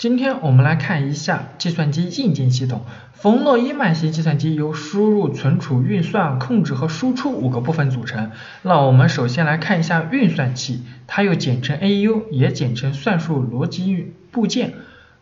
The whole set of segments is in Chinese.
今天我们来看一下计算机硬件系统。冯诺依曼型计算机由输入、存储、运算、控制和输出五个部分组成。那我们首先来看一下运算器，它又简称 AU，也简称算术逻辑部件，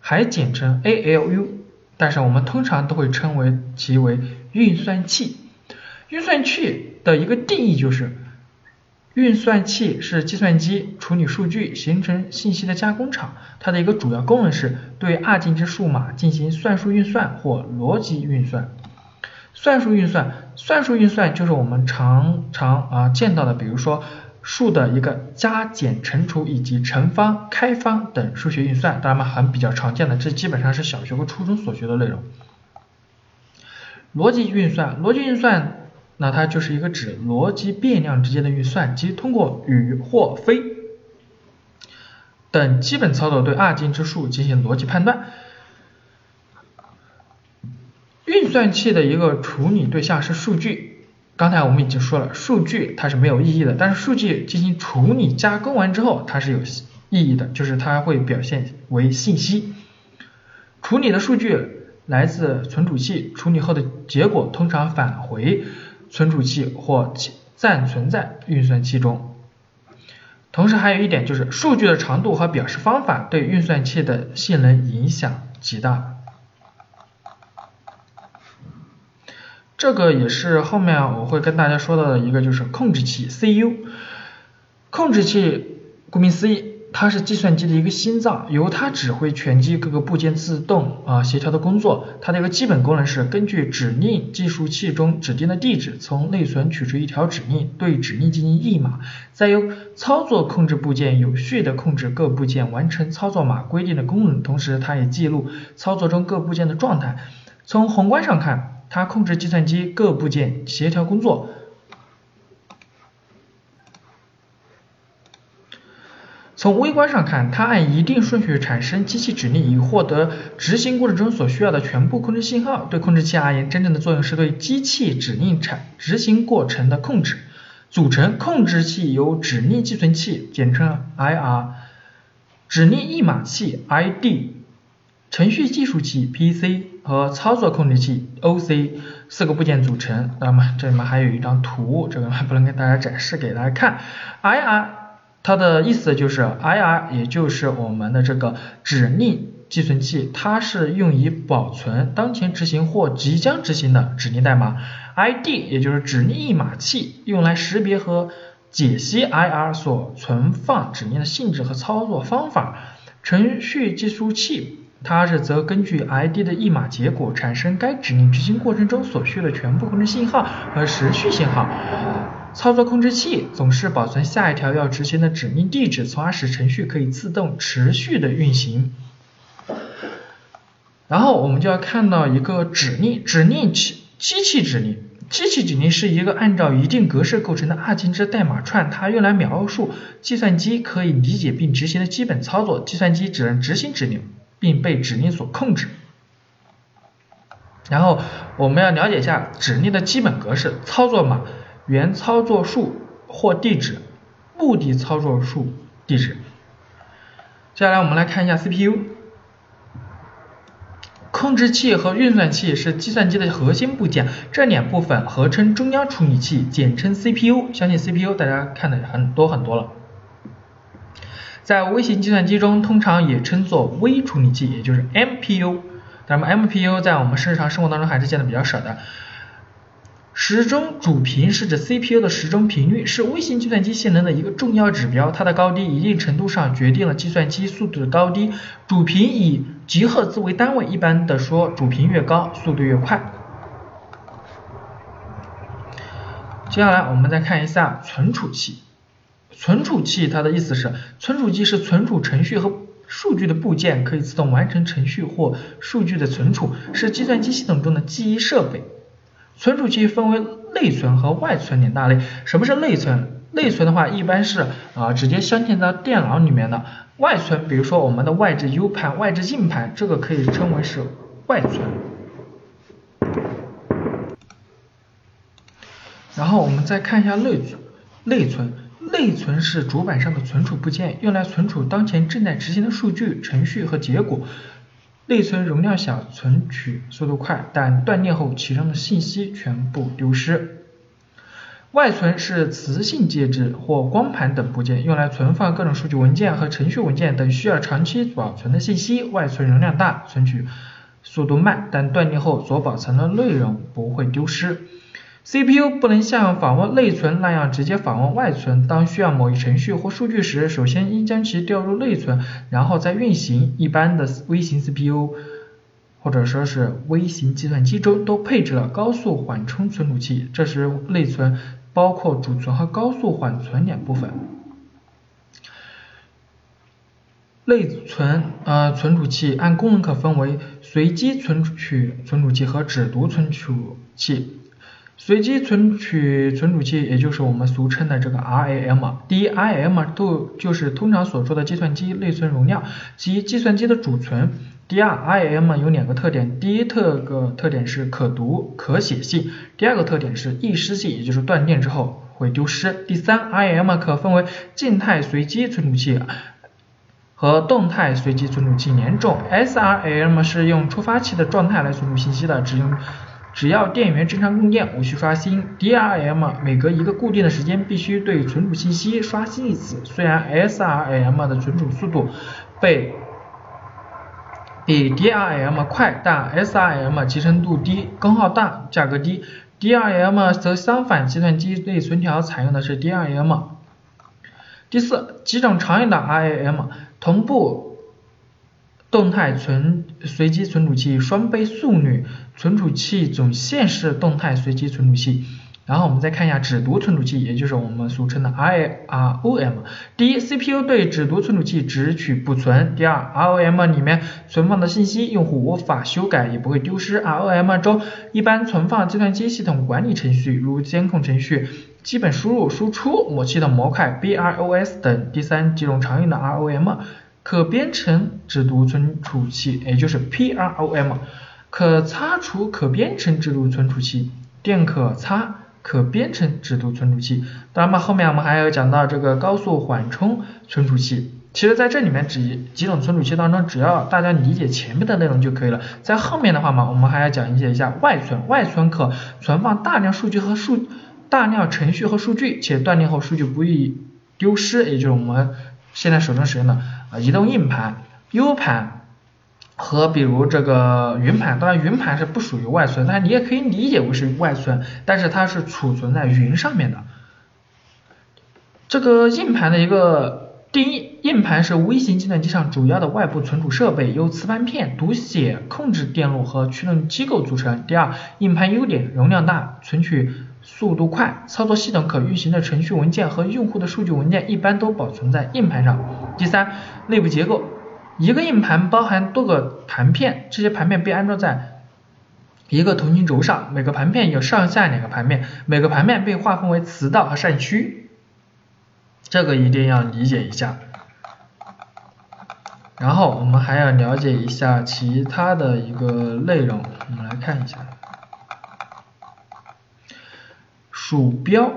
还简称 ALU，但是我们通常都会称为其为运算器。运算器的一个定义就是。运算器是计算机处理数据、形成信息的加工厂，它的一个主要功能是对二进制数码进行算术运算或逻辑运算。算术运算，算术运算就是我们常常啊见到的，比如说数的一个加减乘除以及乘方、开方等数学运算，当然嘛很比较常见的，这基本上是小学和初中所学的内容。逻辑运算，逻辑运算。那它就是一个指逻辑变量之间的运算，即通过与或非等基本操作对二进制数进行逻辑判断。运算器的一个处理对象是数据，刚才我们已经说了，数据它是没有意义的，但是数据进行处理加工完之后，它是有意义的，就是它会表现为信息。处理的数据来自存储器，处理后的结果通常返回。存储器或暂存在运算器中。同时还有一点就是，数据的长度和表示方法对运算器的性能影响极大。这个也是后面我会跟大家说到的一个，就是控制器 （CU）。控制器顾名思义。它是计算机的一个心脏，由它指挥全机各个部件自动啊协调的工作。它的一个基本功能是根据指令计数器中指定的地址，从内存取出一条指令，对指令进行译码，再由操作控制部件有序的控制各部件完成操作码规定的功能。同时，它也记录操作中各部件的状态。从宏观上看，它控制计算机各部件协调工作。从微观上看，它按一定顺序产生机器指令，以获得执行过程中所需要的全部控制信号。对控制器而言，真正的作用是对机器指令产执行过程的控制。组成控制器由指令寄存器（简称 IR）、指令译码器 （ID）、程序计数器 （PC） 和操作控制器 （OC） 四个部件组成。那么这里面还有一张图，这个还不能给大家展示给大家看。IR。它的意思就是，IR 也就是我们的这个指令寄存器，它是用以保存当前执行或即将执行的指令代码。ID 也就是指令译码器，用来识别和解析 IR 所存放指令的性质和操作方法。程序计数器，它是则根据 ID 的译码结果，产生该指令执行过程中所需的全部控制信号和时序信号。操作控制器总是保存下一条要执行的指令地址，从而使程序可以自动持续的运行。然后我们就要看到一个指令，指令器机器指令，机器指令是一个按照一定格式构成的二进制代码串，它用来描述计算机可以理解并执行的基本操作。计算机只能执行指令，并被指令所控制。然后我们要了解一下指令的基本格式，操作码。原操作数或地址，目的操作数地址。接下来我们来看一下 CPU，控制器和运算器是计算机的核心部件，这两部分合称中央处理器，简称 CPU。相信 CPU 大家看的很多很多了，在微型计算机中通常也称作微处理器，也就是 MPU。那么 MPU 在我们日常生活当中还是见的比较少的。时钟主频是指 CPU 的时钟频率，是微型计算机性能的一个重要指标。它的高低一定程度上决定了计算机速度的高低。主频以吉赫兹为单位，一般的说，主频越高，速度越快。接下来我们再看一下存储器。存储器它的意思是，存储器是存储程序和数据的部件，可以自动完成程序或数据的存储，是计算机系统中的记忆设备。存储器分为内存和外存两大类。什么是内存？内存的话，一般是啊直接镶嵌到电脑里面的。外存，比如说我们的外置 U 盘、外置硬盘，这个可以称为是外存。然后我们再看一下内存。内存，内存是主板上的存储部件，用来存储当前正在执行的数据、程序和结果。内存容量小，存取速度快，但断电后其中的信息全部丢失。外存是磁性介质或光盘等部件，用来存放各种数据文件和程序文件等需要长期保存的信息。外存容量大，存取速度慢，但断电后所保存的内容不会丢失。CPU 不能像访问内存那样直接访问外存，当需要某一程序或数据时，首先应将其调入内存，然后再运行。一般的微型 CPU 或者说是微型计算机中都配置了高速缓冲存储器，这时内存包括主存和高速缓存两部分。内存呃存储器按功能可分为随机存取存储器和只读存储器。随机存取存储器，也就是我们俗称的这个 RAM。第一，RAM 都就是通常所说的计算机内存容量及计算机的主存。第二，RAM 有两个特点，第一特个特点是可读可写性，第二个特点是易失性，也就是断电之后会丢失。第三，RAM 可分为静态随机存储器和动态随机存储器两种。SRAM 是用触发器的状态来存储信息的，只用。只要电源正常供电，无需刷新。DRM 每隔一个固定的时间必须对存储信息刷新一次。虽然 SRAM 的存储速度被比 DRM 快，但 SRAM 集成度低，功耗大，价格低。DRM 则相反，计算机内存条采用的是 DRM。第四，几种常用的 RAM 同步。动态存随机存储器双倍速率存储器总线是动态随机存储器。然后我们再看一下只读存储器，也就是我们俗称的 I R O M。第一，CPU 对只读存储器只取不存。第二，ROM 里面存放的信息用户无法修改，也不会丢失。ROM 中一般存放计算机系统管理程序，如监控程序、基本输入输出、模器的模块、BIOS 等。第三，几种常用的 ROM。可编程只读存储器，也就是 PROM，可擦除可编程只读存储器，电可擦可编程只读存储器。当然嘛，后面我们还要讲到这个高速缓冲存储器。其实在这里面几几种存储器当中，只要大家理解前面的内容就可以了。在后面的话嘛，我们还要讲解一下外存。外存可存放大量数据和数大量程序和数据，且断电后数据不易丢失，也就是我们现在手中使用的。移动硬盘、U 盘和比如这个云盘，当然云盘是不属于外存，但是你也可以理解为是外存，但是它是储存在云上面的。这个硬盘的一个定义，硬盘是微型计算机上主要的外部存储设备，由磁盘片、读写控制电路和驱动机构组成。第二，硬盘优点，容量大，存取。速度快，操作系统可运行的程序文件和用户的数据文件一般都保存在硬盘上。第三，内部结构，一个硬盘包含多个盘片，这些盘片被安装在一个同心轴上，每个盘片有上下两个盘面，每个盘面被划分为磁道和扇区，这个一定要理解一下。然后我们还要了解一下其他的一个内容，我们来看一下。鼠标，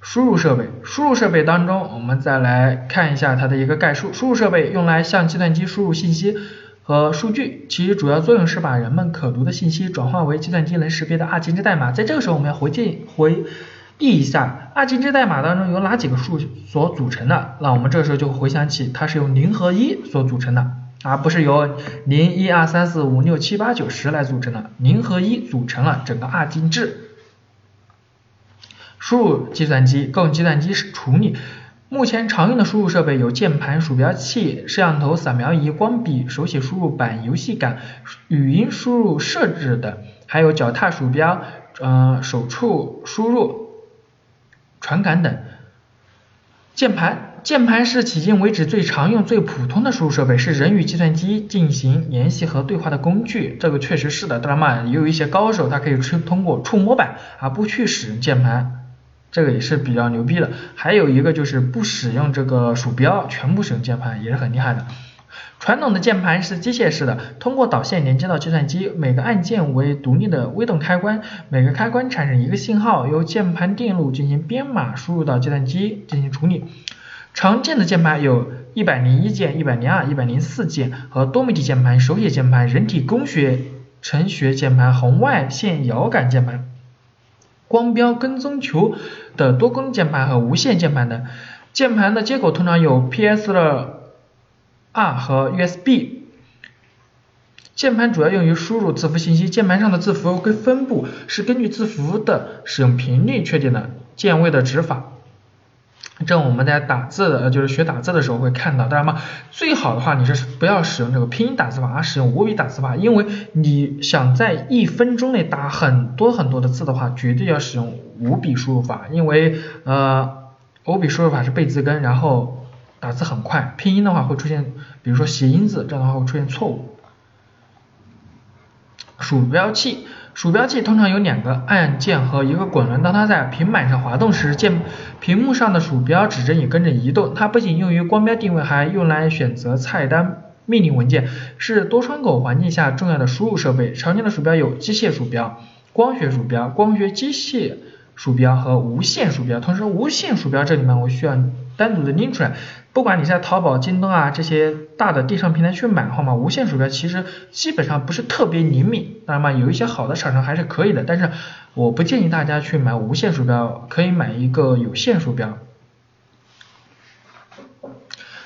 输入设备，输入设备当中，我们再来看一下它的一个概述。输入设备用来向计算机输入信息和数据，其主要作用是把人们可读的信息转化为计算机能识别的二进制代码。在这个时候，我们要回进回忆一下二进制代码当中有哪几个数所组成的，那我们这时候就回想起它是由零和一所组成的。而不是由零一二三四五六七八九十来组成的，零和一组成了整个二进制。输入计算机供计算机处理。目前常用的输入设备有键盘、鼠标器、摄像头、扫描仪、光笔、手写输入板、游戏杆、语音输入设置等，还有脚踏鼠标、呃手触输入、传感等。键盘。键盘是迄今为止最常用、最普通的输入设备，是人与计算机进行联系和对话的工具。这个确实是的，当然嘛，也有一些高手，他可以去通过触摸板而不去使用键盘，这个也是比较牛逼的。还有一个就是不使用这个鼠标，全部使用键盘，也是很厉害的。传统的键盘是机械式的，通过导线连接到计算机，每个按键为独立的微动开关，每个开关产生一个信号，由键盘电路进行编码输入到计算机进行处理。常见的键盘有101键、102、104键和多媒体键盘、手写键盘、人体工学程学键盘、红外线遥感键盘、光标跟踪球的多功能键盘和无线键盘等。键盘的接口通常有 PS 的。R 和 USB，键盘主要用于输入字符信息，键盘上的字符跟分布是根据字符的使用频率确定的键位的指法。这我们在打字的，就是学打字的时候会看到。当然嘛，最好的话你是不要使用这个拼音打字法，而使用五笔打字法，因为你想在一分钟内打很多很多的字的话，绝对要使用五笔输入法，因为呃五笔输入法是背字根，然后。打字很快，拼音的话会出现，比如说谐音字，这样的话会出现错误。鼠标器，鼠标器通常有两个按键和一个滚轮，当它在平板上滑动时，键屏幕上的鼠标指针也跟着移动。它不仅用于光标定位，还用来选择菜单命令文件，是多窗口环境下重要的输入设备。常见的鼠标有机械鼠标、光学鼠标、光学机械鼠标和无线鼠标。同时，无线鼠标这里面我需要单独的拎出来。不管你在淘宝、京东啊这些大的电商平台去买的话嘛，无线鼠标其实基本上不是特别灵敏，当然嘛，有一些好的厂商还是可以的，但是我不建议大家去买无线鼠标，可以买一个有线鼠标。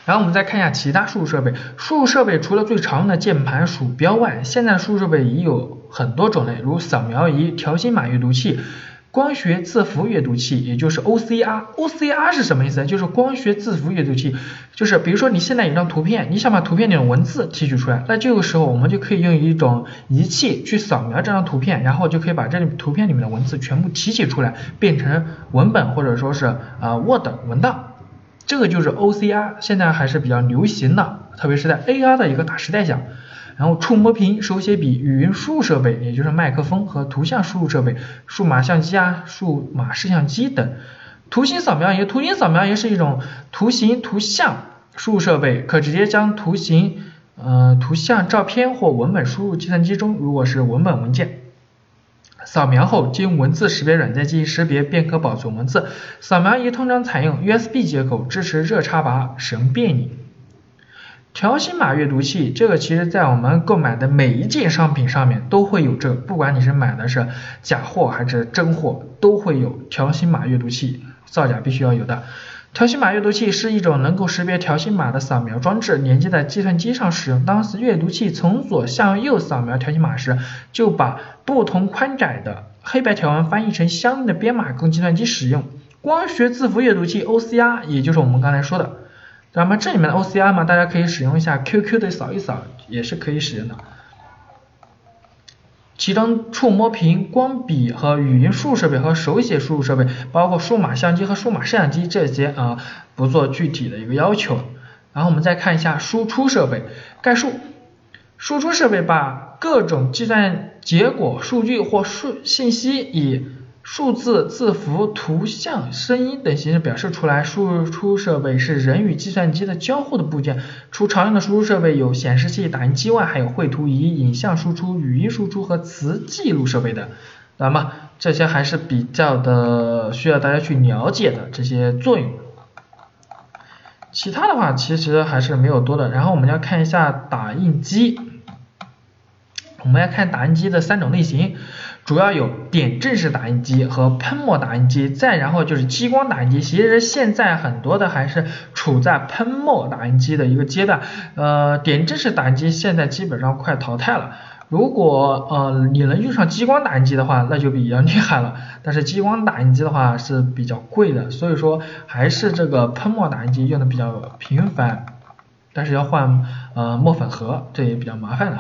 然后我们再看一下其他输入设备，输入设备除了最常用的键盘、鼠标外，现在输入设备也有很多种类，如扫描仪、条形码阅读器。光学字符阅读器，也就是 OCR，OCR 是什么意思？就是光学字符阅读器，就是比如说你现在有张图片，你想把图片里的文字提取出来，那这个时候我们就可以用一种仪器去扫描这张图片，然后就可以把这里图片里面的文字全部提取出来，变成文本或者说是呃 Word 文档，这个就是 OCR，现在还是比较流行的，特别是在 AR 的一个大时代下。然后触摸屏、手写笔、语音输入设备，也就是麦克风和图像输入设备、数码相机啊、数码摄像机等。图形扫描仪，图形扫描仪是一种图形图像输入设备，可直接将图形、呃图像、照片或文本输入计算机中，如果是文本文件，扫描后经文字识别软件进行识别，便可保存文字。扫描仪通常采用 USB 接口，支持热插拔，使用便利。条形码阅读器，这个其实在我们购买的每一件商品上面都会有这个，不管你是买的是假货还是真货，都会有条形码阅读器，造假必须要有的。条形码阅读器是一种能够识别条形码的扫描装置，连接在计算机上使用。当时阅读器从左向右扫描条形码时，就把不同宽窄的黑白条纹翻译成相应的编码供计算机使用。光学字符阅读器 OCR，也就是我们刚才说的。那么这里面的 OCR 嘛，大家可以使用一下 QQ 的扫一扫，也是可以使用的。其中触摸屏、光笔和语音输入设备和手写输入设备，包括数码相机和数码摄像机这些啊，不做具体的一个要求。然后我们再看一下输出设备概述，输出设备把各种计算结果、数据或数信息以数字、字符、图像、声音等形式表示出来。输出设备是人与计算机的交互的部件。除常用的输出设备有显示器、打印机外，还有绘图仪、影像输出、语音输出和词记录设备的。那么这些还是比较的需要大家去了解的这些作用。其他的话其实还是没有多的。然后我们要看一下打印机。我们要看打印机的三种类型。主要有点阵式打印机和喷墨打印机，再然后就是激光打印机。其实现在很多的还是处在喷墨打印机的一个阶段，呃，点阵式打印机现在基本上快淘汰了。如果呃你能用上激光打印机的话，那就比较厉害了。但是激光打印机的话是比较贵的，所以说还是这个喷墨打印机用的比较频繁，但是要换呃墨粉盒，这也比较麻烦的。